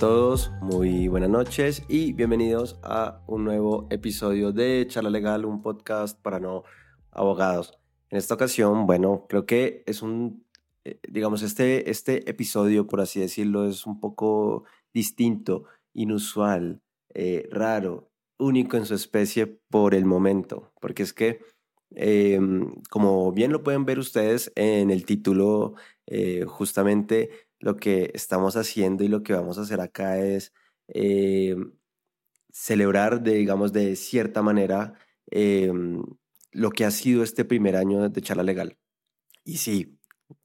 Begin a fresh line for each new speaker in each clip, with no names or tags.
Todos, muy buenas noches y bienvenidos a un nuevo episodio de Charla Legal, un podcast para no abogados. En esta ocasión, bueno, creo que es un, eh, digamos, este, este episodio, por así decirlo, es un poco distinto, inusual, eh, raro, único en su especie por el momento, porque es que, em, como bien lo pueden ver ustedes en el título, eh, justamente lo que estamos haciendo y lo que vamos a hacer acá es eh, celebrar, de, digamos, de cierta manera em, lo que ha sido este primer año de charla legal. Y sí,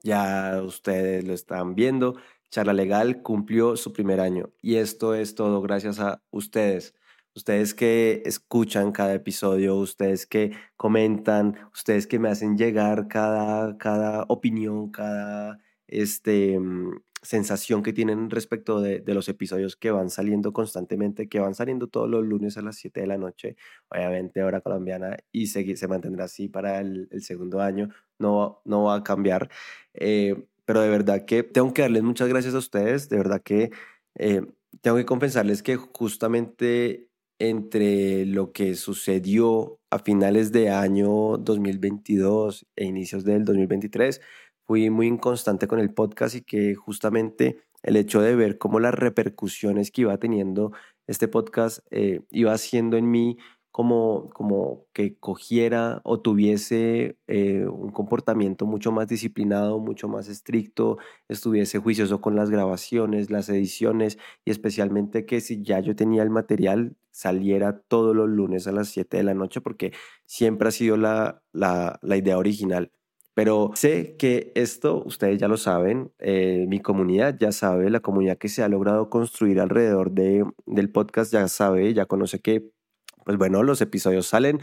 ya ustedes lo están viendo, charla legal cumplió su primer año y esto es todo gracias a ustedes. Ustedes que escuchan cada episodio, ustedes que comentan, ustedes que me hacen llegar cada, cada opinión, cada este, mm, sensación que tienen respecto de, los episodios que van saliendo constantemente, que van saliendo todos los lunes a las 7 de la noche, obviamente hora colombiana, y se, se mantendrá así para el, segundo año, no, no va a cambiar. Eh, pero de verdad que tengo que darles muchas gracias a ustedes, de verdad que eh, tengo que confesarles que justamente entre lo que sucedió a finales de año 2022 e inicios del 2023, fui muy inconstante con el podcast y que justamente el hecho de ver cómo las repercusiones que iba teniendo este podcast eh, iba haciendo en mí como, como que cogiera o tuviese eh, un comportamiento mucho más disciplinado, mucho más estricto, estuviese juicioso con las grabaciones, las ediciones y especialmente que si ya yo tenía el material saliera todos los lunes a las 7 de la noche porque siempre ha sido la, la, la idea original. Pero sé que esto, ustedes ya lo saben, eh, mi comunidad ya sabe, la comunidad que se ha logrado construir alrededor de, del podcast ya sabe, ya conoce que, pues bueno, los episodios salen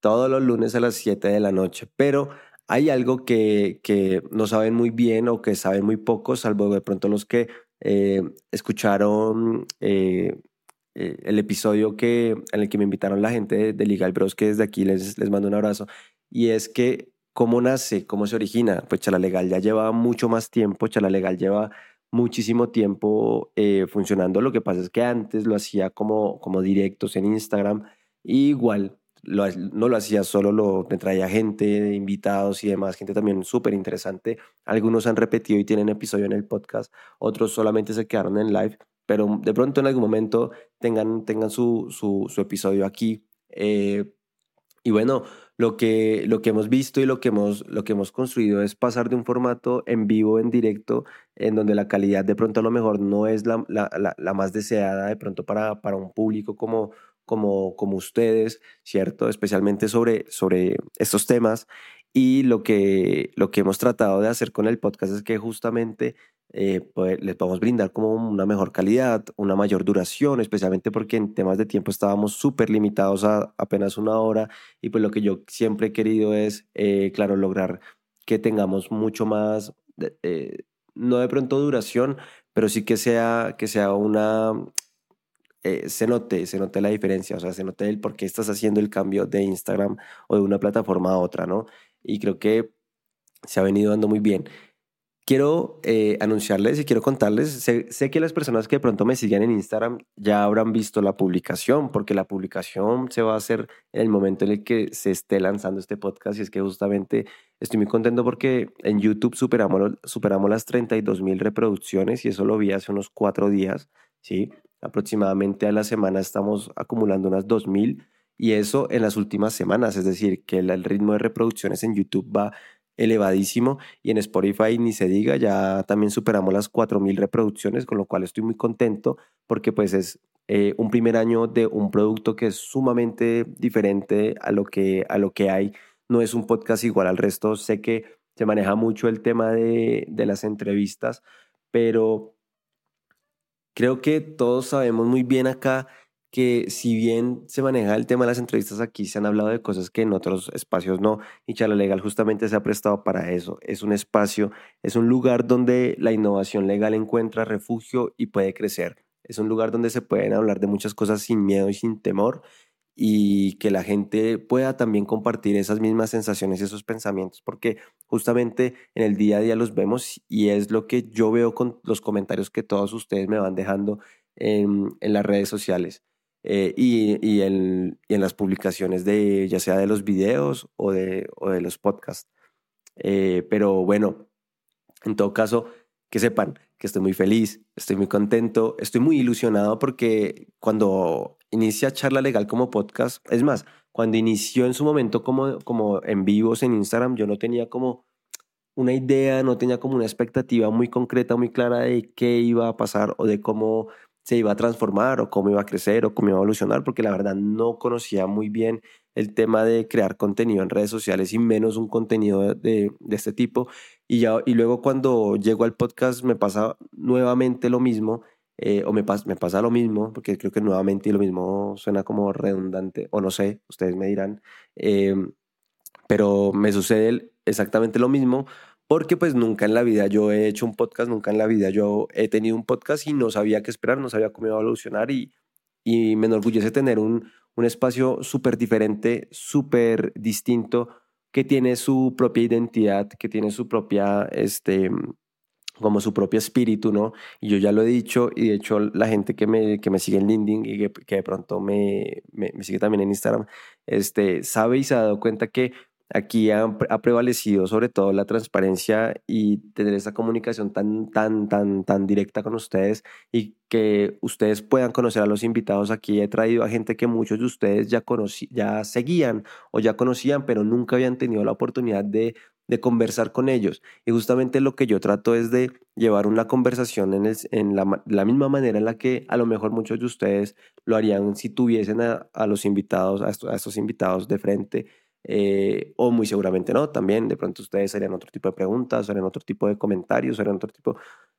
todos los lunes a las 7 de la noche, pero hay algo que, que no saben muy bien o que saben muy poco, salvo de pronto los que eh, escucharon eh, el episodio que, en el que me invitaron la gente de, de Legal Bros, que desde aquí les, les mando un abrazo, y es que ¿Cómo nace? ¿Cómo se origina? Pues Chala Legal ya lleva mucho más tiempo, Chala Legal lleva muchísimo tiempo eh, funcionando. Lo que pasa es que antes lo hacía como, como directos en Instagram. igual no lo hacía solo, lo, me traía gente, invitados y demás, gente también súper interesante. Algunos han repetido y tienen episodio en el podcast, otros solamente se quedaron en live, pero de pronto en algún momento tengan, tengan su, su, episodio aquí. Eh, y bueno, lo que, lo que hemos visto y lo que hemos, lo que hemos construido es pasar de un formato en vivo, en directo, en donde la calidad de pronto a lo mejor no es la, la, la, más deseada de pronto para, para un público como, como, como ustedes, ¿cierto? Especialmente sobre, sobre estos temas. Y lo que, lo que hemos tratado de hacer con el podcast es que justamente eh, pues, les podemos brindar como una mejor calidad, una mayor duración, especialmente porque en temas de tiempo estábamos súper limitados a apenas una hora y pues lo que yo siempre he querido es, eh, claro, lograr que tengamos mucho más, eh, no de pronto duración, pero sí que sea, que sea una, se note, se note la diferencia, o sea, se note el por qué estás haciendo el cambio de Instagram o de una plataforma a otra, ¿no? Y creo que se ha venido dando muy bien quiero eh, anunciarles y quiero contarles, sé, que las personas que de pronto me siguen en Instagram ya habrán visto la publicación, porque la publicación se va a hacer en el momento en el que se esté lanzando este podcast y es que justamente estoy muy contento porque en YouTube superamos, superamos las 32 mil reproducciones y eso lo vi hace unos cuatro días, ¿sí? Aproximadamente a la semana estamos acumulando unas 2 mil y eso en las últimas semanas, es decir, que el ritmo de reproducciones en YouTube va elevadísimo y en Spotify ni se diga, ya también superamos las 4.000 reproducciones, con lo cual estoy muy contento porque pues es eh, un primer año de un producto que es sumamente diferente a lo que, a lo que hay. No es un podcast igual al resto, sé que se maneja mucho el tema de, de las entrevistas, pero creo que todos sabemos muy bien acá que si bien se maneja el tema de las entrevistas aquí, se han hablado de cosas que en otros espacios no, y Charla Legal justamente se ha prestado para eso. Es un espacio, es un lugar donde la innovación legal encuentra refugio y puede crecer. Es un lugar donde se pueden hablar de muchas cosas sin miedo y sin temor y que la gente pueda también compartir esas mismas sensaciones y esos pensamientos, porque justamente en el día a día los vemos y es lo que yo veo con los comentarios que todos ustedes me van dejando en, las redes sociales eh, y, en, las publicaciones de ya sea de los videos o de, de los podcasts. Eh, pero bueno, en todo caso, que sepan que estoy muy feliz, estoy muy contento, estoy muy ilusionado porque cuando inicia Charla Legal como podcast, es más, cuando inició en su momento como, como en vivos en Instagram, yo no tenía como una idea, no tenía como una expectativa muy concreta, muy clara de qué iba a pasar o de cómo se iba a transformar o cómo iba a crecer o cómo iba a evolucionar, porque la verdad no conocía muy bien el tema de crear contenido en redes sociales y menos un contenido de, este tipo. Y, ya, y luego cuando llego al podcast me pasa nuevamente lo mismo, eh, o me, me pasa lo mismo, porque creo que nuevamente lo mismo suena como redundante, o no sé, ustedes me dirán, em, pero me sucede exactamente lo mismo porque pues nunca en la vida yo he hecho un podcast, nunca en la vida yo he tenido un podcast y no sabía qué esperar, no sabía cómo iba a evolucionar y, y me enorgullece tener un, un espacio súper diferente, súper distinto, que tiene su propia identidad, que tiene su propia, este, como su propio espíritu, ¿no? Y yo ya lo he dicho, y de hecho la gente que me, que me sigue en LinkedIn y que, que de pronto me, me, me, sigue también en Instagram, este, sabe y se ha dado cuenta que Aquí ha, prevalecido sobre todo la transparencia y tener esa comunicación tan, tan, tan, tan directa con ustedes y que ustedes puedan conocer a los invitados. Aquí he traído a gente que muchos de ustedes ya, ya seguían o ya conocían, pero nunca habían tenido la oportunidad de, de conversar con ellos. Y justamente lo que yo trato es de llevar una conversación en, en la, misma manera en la que a lo mejor muchos de ustedes lo harían si tuviesen a, los invitados, a a estos invitados de frente eh, o muy seguramente no, también de pronto ustedes harían otro tipo de preguntas, harían otro tipo de comentarios, harían otro tipo,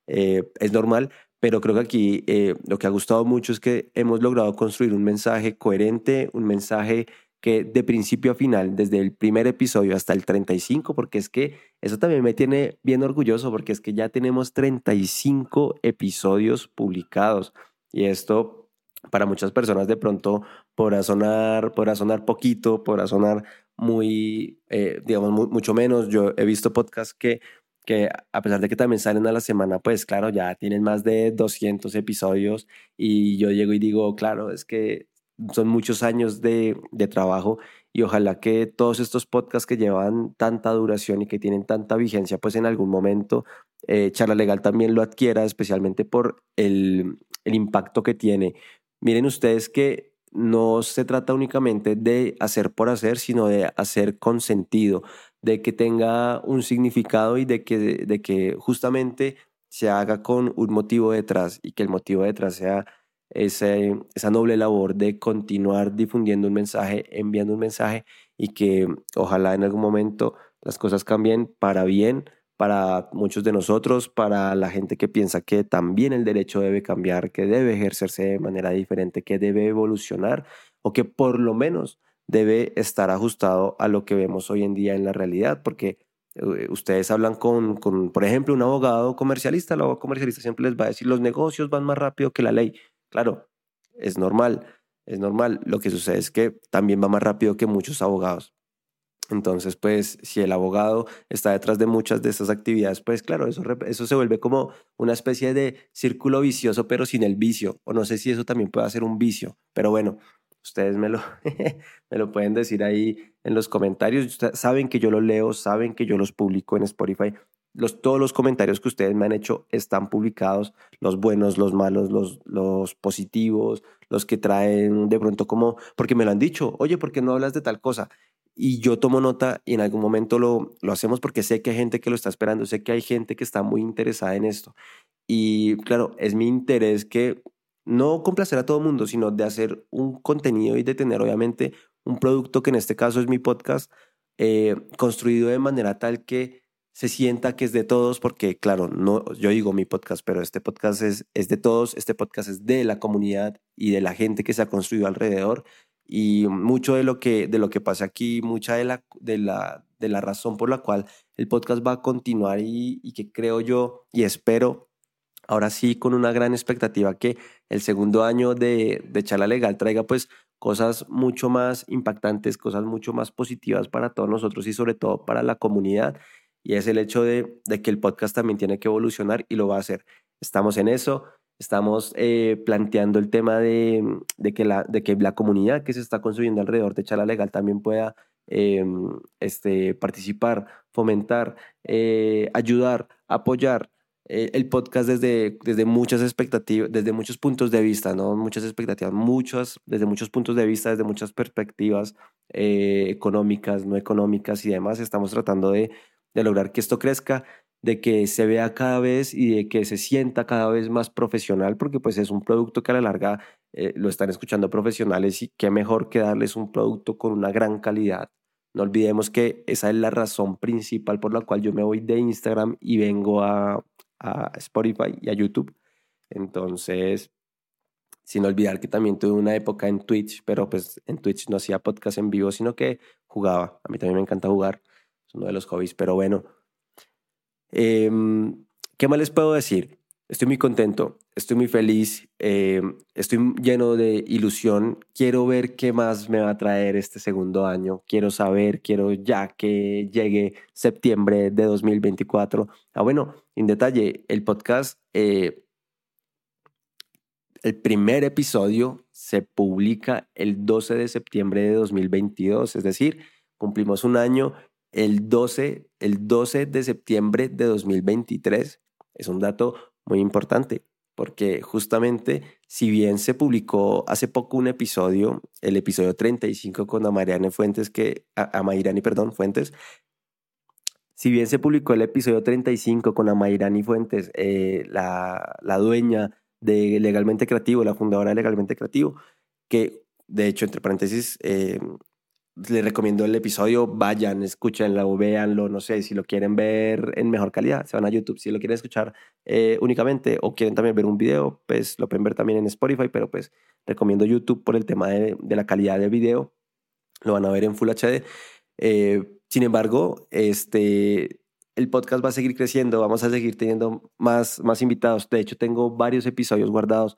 eh, es normal, pero creo que aquí eh, lo que ha gustado mucho es que hemos logrado construir un mensaje coherente, un mensaje que de principio a final, desde el primer episodio hasta el 35, porque es que eso también me tiene bien orgulloso, porque es que ya tenemos 35 episodios publicados y esto para muchas personas de pronto podrá sonar, podrá sonar poquito, podrá sonar muy, eh, digamos, mucho menos. Yo he visto podcasts que, que a pesar de que también salen a la semana, pues claro, ya tienen más de 200 episodios y yo llego y digo, claro, es que son muchos años de, de trabajo y ojalá que todos estos podcasts que llevan tanta duración y que tienen tanta vigencia, pues en algún momento eh, Charla Legal también lo adquiera, especialmente por el, el impacto que tiene. Miren ustedes que no se trata únicamente de hacer por hacer, sino de hacer con sentido, de que tenga un significado y de que, de que justamente se haga con un motivo detrás y que el motivo detrás sea ese, esa noble labor de continuar difundiendo un mensaje, enviando un mensaje y que ojalá en algún momento las cosas cambien para bien para muchos de nosotros, para la gente que piensa que también el derecho debe cambiar, que debe ejercerse de manera diferente, que debe evolucionar o que por lo menos debe estar ajustado a lo que vemos hoy en día en la realidad, porque eh, ustedes hablan con, con, por ejemplo, un abogado comercialista, el abogado comercialista siempre les va a decir los negocios van más rápido que la ley. Claro, es normal, es normal. Lo que sucede es que también va más rápido que muchos abogados. Entonces, pues, si el abogado está detrás de muchas de esas actividades, pues claro, eso, eso se vuelve como una especie de círculo vicioso, pero sin el vicio. O no sé si eso también puede ser un vicio, pero bueno, ustedes me lo, me lo pueden decir ahí en los comentarios. saben que yo lo leo, saben que yo los publico en Spotify. Los, todos los comentarios que ustedes me han hecho están publicados, los buenos, los malos, los, los positivos, los que traen de pronto como, porque me lo han dicho, oye, ¿por qué no hablas de tal cosa? Y yo tomo nota y en algún momento lo, lo hacemos porque sé que hay gente que lo está esperando, sé que hay gente que está muy interesada en esto. Y claro, es mi interés que no complacer a todo el mundo, sino de hacer un contenido y de tener obviamente un producto que en este caso es mi podcast, eh, construido de manera tal que se sienta que es de todos, porque claro, no, yo digo mi podcast, pero este podcast es, es de todos, este podcast es de la comunidad y de la gente que se ha construido alrededor y mucho de lo que, de lo que pasa aquí, mucha de la, de, la, de la razón por la cual el podcast va a continuar y, y que creo yo y espero, ahora sí con una gran expectativa que el segundo año de, de Charla Legal traiga pues cosas mucho más impactantes, cosas mucho más positivas para todos nosotros y sobre todo para la comunidad. Y es el hecho de, de que el podcast también tiene que evolucionar y lo va a hacer. Estamos en eso. Estamos eh, planteando el tema de, que la, de que la comunidad que se está construyendo alrededor de Charla Legal también pueda em, este, participar, fomentar, eh, ayudar, apoyar eh, el podcast desde, desde muchas expectativas, desde muchos puntos de vista, ¿no? Muchas expectativas, muchos, desde muchos puntos de vista, desde muchas perspectivas eh, económicas, no económicas y demás. Estamos tratando de, de lograr que esto crezca, de que se vea cada vez y de que se sienta cada vez más profesional, porque pues es un producto que a la larga eh, lo están escuchando profesionales y qué mejor que darles un producto con una gran calidad. No olvidemos que esa es la razón principal por la cual yo me voy de Instagram y vengo a, a Spotify y a YouTube. Entonces, sin olvidar que también tuve una época en Twitch, pero pues en Twitch no hacía podcast en vivo, sino que jugaba. A mí también me encanta jugar, es uno de los hobbies, pero bueno. Em, ¿Qué más les puedo decir? Estoy muy contento, estoy muy feliz, em, estoy lleno de ilusión. Quiero ver qué más me va a traer este segundo año. Quiero saber, quiero ya que llegue septiembre de 2024. Ah, bueno, en detalle, el podcast, eh, el primer episodio se publica el 12 de septiembre de 2022, es decir, cumplimos un año el 12, el 12 de septiembre de 2023. Es un dato muy importante porque justamente si bien se publicó hace poco un episodio, el episodio 35 con Amariane Fuentes, que, a, perdón, Fuentes, si bien se publicó el episodio 35 con Amairani Fuentes, eh, la, la, dueña de Legalmente Creativo, la fundadora de Legalmente Creativo, que de hecho, entre paréntesis, eh, les recomiendo el episodio, vayan, escúchenlo, véanlo, no sé, si lo quieren ver en mejor calidad, se van a YouTube, si lo quieren escuchar eh, únicamente o quieren también ver un video, pues lo pueden ver también en Spotify, pero pues recomiendo YouTube por el tema de, de la calidad de video, lo van a ver en Full HD. Eh, sin embargo, este, el podcast va a seguir creciendo, vamos a seguir teniendo más, más invitados. De hecho, tengo varios episodios guardados.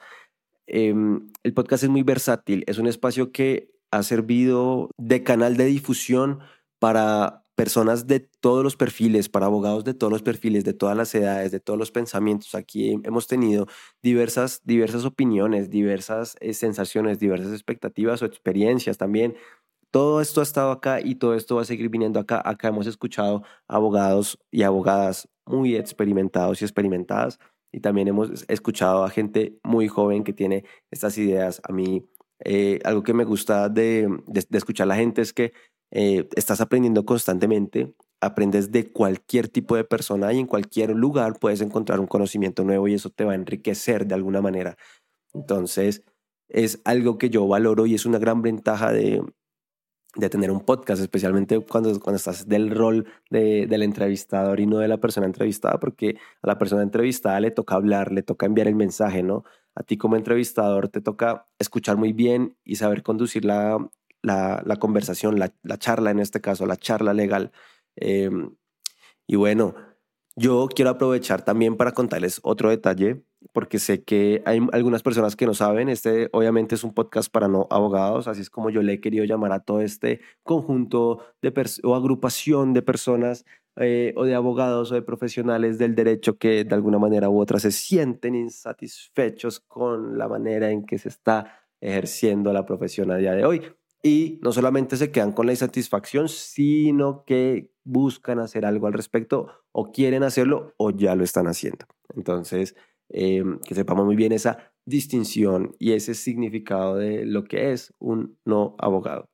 Em, el podcast es muy versátil, es un espacio que ha servido de canal de difusión para personas de todos los perfiles, para abogados de todos los perfiles, de todas las edades, de todos los pensamientos. Aquí hemos tenido diversas, diversas opiniones, diversas eh, sensaciones, diversas expectativas o experiencias también todo esto ha estado acá y todo esto va a seguir viniendo acá. Acá hemos escuchado abogados y abogadas muy experimentados y experimentadas y también hemos escuchado a gente muy joven que tiene estas ideas. A mí eh, algo que me gusta de, escuchar a la gente es que eh, estás aprendiendo constantemente, aprendes de cualquier tipo de persona y en cualquier lugar puedes encontrar un conocimiento nuevo y eso te va a enriquecer de alguna manera. Entonces, es algo que yo valoro y es una gran ventaja de, de tener un podcast, especialmente cuando, cuando estás del rol de, del entrevistador y no de la persona entrevistada, porque a la persona entrevistada le toca hablar, le toca enviar el mensaje, ¿no? A ti como entrevistador te toca escuchar muy bien y saber conducir la, la, conversación, la, la, charla en este caso, la charla legal. Em, y bueno, yo quiero aprovechar también para contarles otro detalle porque sé que hay algunas personas que no saben, este obviamente es un podcast para no abogados, así es como yo le he querido llamar a todo este conjunto de o agrupación de personas eh, o de abogados o de profesionales del derecho que de alguna manera u otra se sienten insatisfechos con la manera en que se está ejerciendo la profesión a día de hoy. Y no solamente se quedan con la insatisfacción, sino que buscan hacer algo al respecto o quieren hacerlo o ya lo están haciendo. Entonces, eh, que sepamos muy bien esa distinción y ese significado de lo que es un no abogado.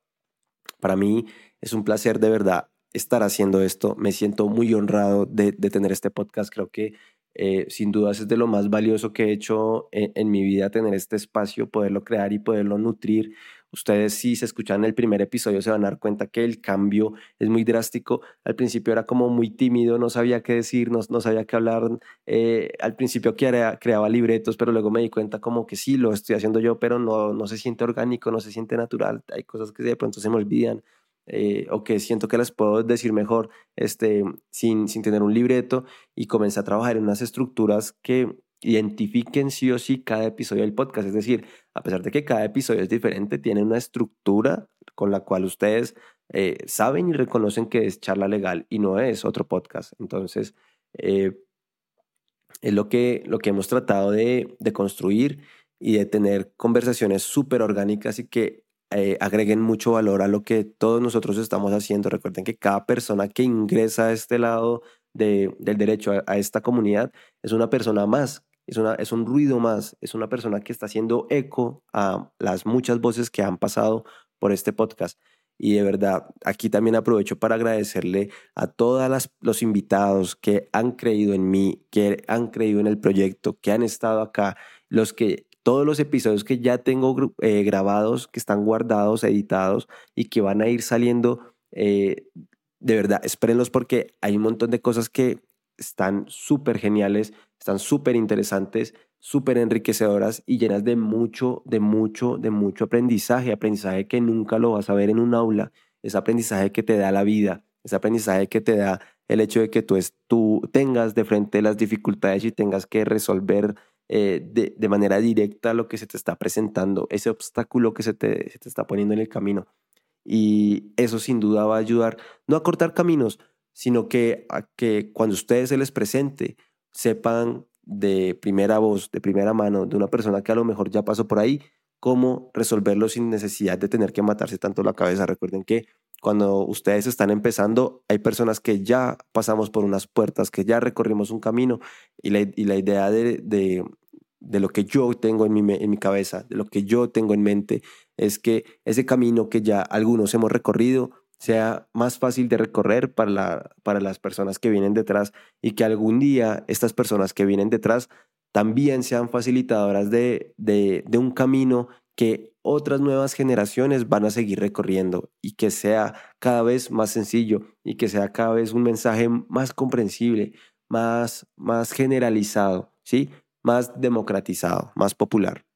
Para mí es un placer de verdad estar haciendo esto. Me siento muy honrado de, tener este podcast. Creo que eh, sin dudas es de lo más valioso que he hecho en, en, mi vida, tener este espacio, poderlo crear y poderlo nutrir Ustedes si se escuchan el primer episodio se van a dar cuenta que el cambio es muy drástico. Al principio era como muy tímido, no sabía qué decir, no, no sabía qué hablar. Eh, al principio creaba, creaba libretos, pero luego me di cuenta como que sí, lo estoy haciendo yo, pero no, no se siente orgánico, no se siente natural. Hay cosas que de pronto se me olvidan. Eh, o que siento que las puedo decir mejor este, sin, sin tener un libreto y comencé a trabajar en unas estructuras que identifiquen sí o sí cada episodio del podcast. Es decir, a pesar de que cada episodio es diferente, tiene una estructura con la cual ustedes eh, saben y reconocen que es charla legal y no es otro podcast. Entonces, eh, es lo que, lo que hemos tratado de, de construir y de tener conversaciones súper orgánicas y que eh, agreguen mucho valor a lo que todos nosotros estamos haciendo. Recuerden que cada persona que ingresa a este lado de, del derecho a, esta comunidad es una persona más, es, una, es un ruido más, es una persona que está haciendo eco a las muchas voces que han pasado por este podcast. Y de verdad, aquí también aprovecho para agradecerle a todos los invitados que han creído en mí, que han creído en el proyecto, que han estado acá, los que todos los episodios que ya tengo eh, grabados, que están guardados, editados y que van a ir saliendo, eh, de verdad, espérenlos porque hay un montón de cosas que están súper geniales, están súper interesantes súper enriquecedoras y llenas de mucho, de mucho, de mucho aprendizaje, aprendizaje que nunca lo vas a ver en un aula, es aprendizaje que te da la vida, es aprendizaje que te da el hecho de que tú, es, tú tengas de frente las dificultades y tengas que resolver eh, de, de, manera directa lo que se te está presentando, ese obstáculo que se te, se te está poniendo en el camino. Y eso sin duda va a ayudar, no a cortar caminos, sino que a que cuando ustedes se les presente, sepan de primera voz, de primera mano, de una persona que a lo mejor ya pasó por ahí, cómo resolverlo sin necesidad de tener que matarse tanto la cabeza. Recuerden que cuando ustedes están empezando, hay personas que ya pasamos por unas puertas, que ya recorrimos un camino y la, y la idea de, de, de, lo que yo tengo en mi, en mi cabeza, de lo que yo tengo en mente, es que ese camino que ya algunos hemos recorrido, sea más fácil de recorrer para, la, para las personas que vienen detrás y que algún día estas personas que vienen detrás también sean facilitadoras de, de, de un camino que otras nuevas generaciones van a seguir recorriendo y que sea cada vez más sencillo y que sea cada vez un mensaje más comprensible, más, más generalizado, ¿sí? más democratizado, más popular.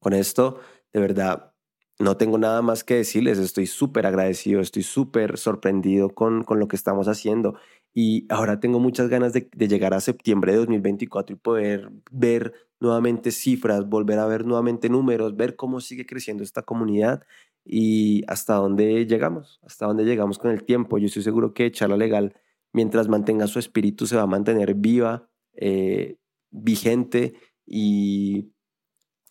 Con esto, de verdad, no tengo nada más que decirles, estoy súper agradecido, estoy súper sorprendido con, con lo que estamos haciendo y ahora tengo muchas ganas de, llegar a septiembre de 2024 y poder ver nuevamente cifras, volver a ver nuevamente números, ver cómo sigue creciendo esta comunidad y hasta dónde llegamos, hasta dónde llegamos con el tiempo. Yo estoy seguro que Charla Legal, mientras mantenga su espíritu, se va a mantener viva, eh, vigente y,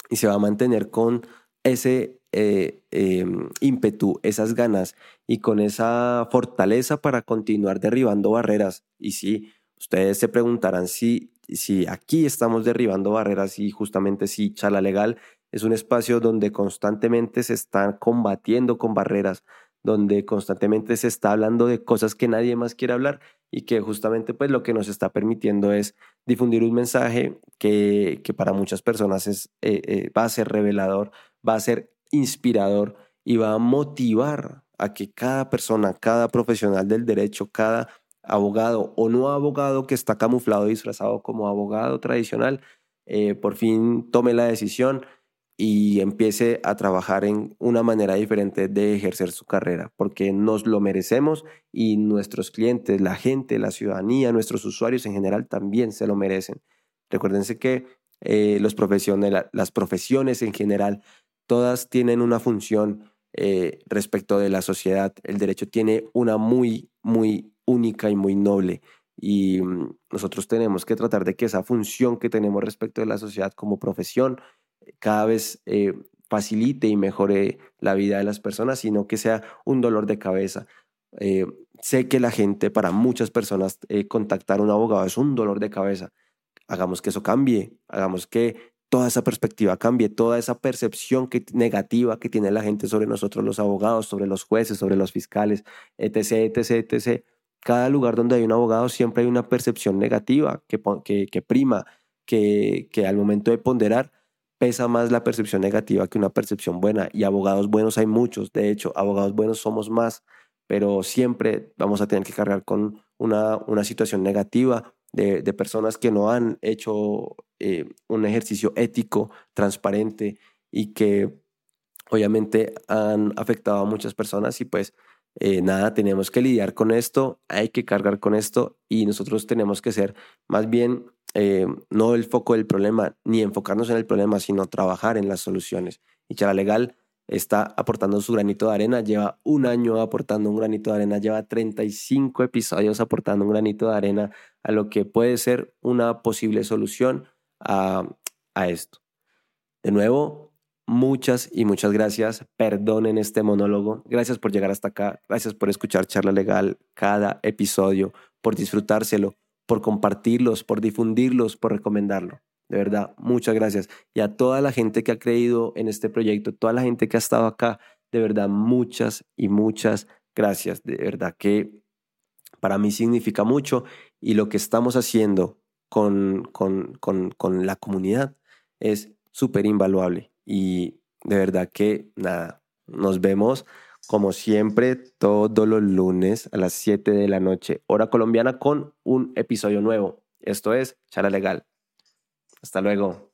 y se va a mantener con ese eh, em, ímpetu, esas ganas y con esa fortaleza para continuar derribando barreras. Y si ustedes se preguntarán si, si aquí estamos derribando barreras y justamente si Chala Legal es un espacio donde constantemente se están combatiendo con barreras, donde constantemente se está hablando de cosas que nadie más quiere hablar y que justamente pues lo que nos está permitiendo es difundir un mensaje que, que para muchas personas es, eh, eh, va a ser revelador, va a ser inspirador y va a motivar a que cada persona, cada profesional del derecho, cada abogado o no abogado que está camuflado, disfrazado como abogado tradicional, eh, por fin tome la decisión y empiece a trabajar en una manera diferente de ejercer su carrera, porque nos lo merecemos y nuestros clientes, la gente, la ciudadanía, nuestros usuarios en general también se lo merecen. Recuérdense que eh, los profesiones, las profesiones en general todas tienen una función eh, respecto de la sociedad. El derecho tiene una muy, muy única y muy noble. Y mm, nosotros tenemos que tratar de que esa función que tenemos respecto de la sociedad como profesión eh, cada vez eh, facilite y mejore la vida de las personas, sino que sea un dolor de cabeza. sé que la gente, para muchas personas, contactar a un abogado es un dolor de cabeza. Hagamos que eso cambie, hagamos que toda esa perspectiva cambie, toda esa percepción que, negativa que tiene la gente sobre nosotros los abogados, sobre los jueces, sobre los fiscales, etc., etc., etc. Cada lugar donde hay un abogado siempre hay una percepción negativa que, que, que prima, que, que al momento de ponderar pesa más la percepción negativa que una percepción buena. Y abogados buenos hay muchos, de hecho, abogados buenos somos más, pero siempre vamos a tener que cargar con una, una situación negativa de, personas que no han hecho eh, un ejercicio ético, transparente y que obviamente han afectado a muchas personas y pues eh, nada, tenemos que lidiar con esto, hay que cargar con esto y nosotros tenemos que ser más bien eh, no el foco del problema ni enfocarnos en el problema, sino trabajar en las soluciones. Y Chala Legal está aportando su granito de arena, lleva un año aportando un granito de arena, lleva 35 episodios aportando un granito de arena a lo que puede ser una posible solución a, a esto. De nuevo, muchas y muchas gracias. Perdonen este monólogo. Gracias por llegar hasta acá. Gracias por escuchar Charla Legal cada episodio, por disfrutárselo, por compartirlos, por difundirlos, por recomendarlo. De verdad, muchas gracias. Y a toda la gente que ha creído en este proyecto, toda la gente que ha estado acá, de verdad, muchas y muchas gracias. De verdad que para mí significa mucho y lo que estamos haciendo con, con, con, con la comunidad es súper invaluable. Y de verdad que nada, nos vemos como siempre todos los lunes a las 7 de la noche, hora colombiana, con un episodio nuevo. Esto es Chara Legal. Hasta luego.